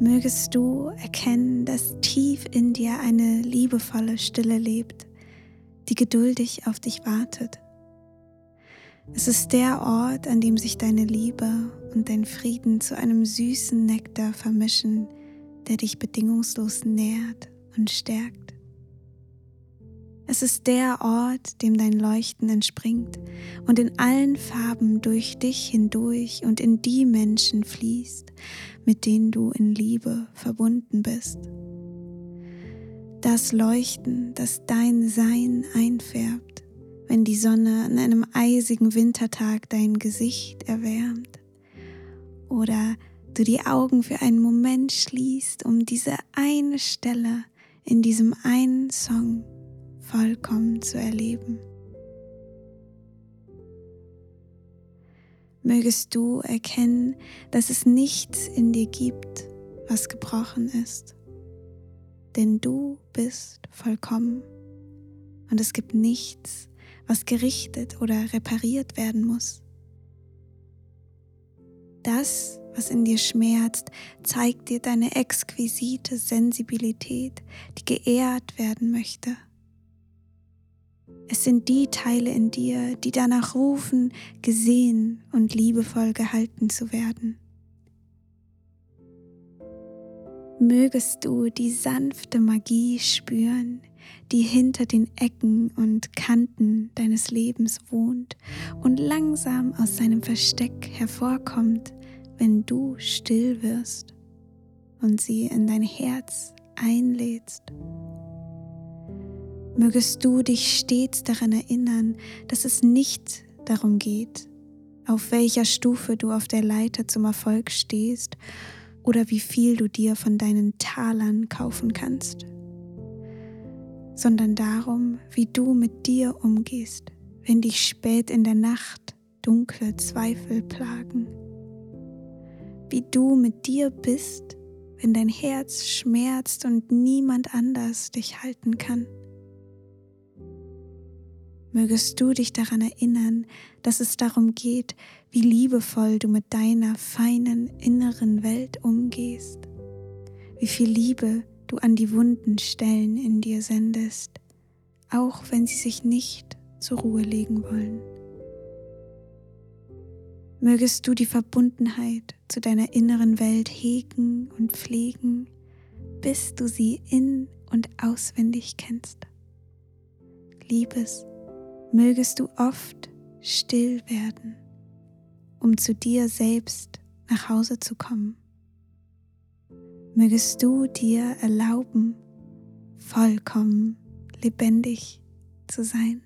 Mögest du erkennen, dass tief in dir eine liebevolle Stille lebt, die geduldig auf dich wartet. Es ist der Ort, an dem sich deine Liebe und dein Frieden zu einem süßen Nektar vermischen, der dich bedingungslos nährt und stärkt. Es ist der Ort, dem dein Leuchten entspringt und in allen Farben durch dich hindurch und in die Menschen fließt, mit denen du in Liebe verbunden bist. Das Leuchten, das dein Sein einfärbt, wenn die Sonne an einem eisigen Wintertag dein Gesicht erwärmt oder du die Augen für einen Moment schließt, um diese eine Stelle in diesem einen Song vollkommen zu erleben. Mögest du erkennen, dass es nichts in dir gibt, was gebrochen ist, denn du bist vollkommen und es gibt nichts, was gerichtet oder repariert werden muss. Das, was in dir schmerzt, zeigt dir deine exquisite Sensibilität, die geehrt werden möchte. Es sind die Teile in dir, die danach rufen, gesehen und liebevoll gehalten zu werden. Mögest du die sanfte Magie spüren, die hinter den Ecken und Kanten deines Lebens wohnt und langsam aus seinem Versteck hervorkommt, wenn du still wirst und sie in dein Herz einlädst mögest du dich stets daran erinnern, dass es nicht darum geht, auf welcher Stufe du auf der Leiter zum Erfolg stehst oder wie viel du dir von deinen Talern kaufen kannst, sondern darum, wie du mit dir umgehst, wenn dich spät in der Nacht dunkle Zweifel plagen, wie du mit dir bist, wenn dein Herz schmerzt und niemand anders dich halten kann mögest du dich daran erinnern, dass es darum geht, wie liebevoll du mit deiner feinen inneren Welt umgehst, wie viel Liebe du an die wunden Stellen in dir sendest, auch wenn sie sich nicht zur Ruhe legen wollen. Mögest du die Verbundenheit zu deiner inneren Welt hegen und pflegen, bis du sie in und auswendig kennst. Liebes mögest du oft still werden, um zu dir selbst nach Hause zu kommen. Mögest du dir erlauben, vollkommen lebendig zu sein.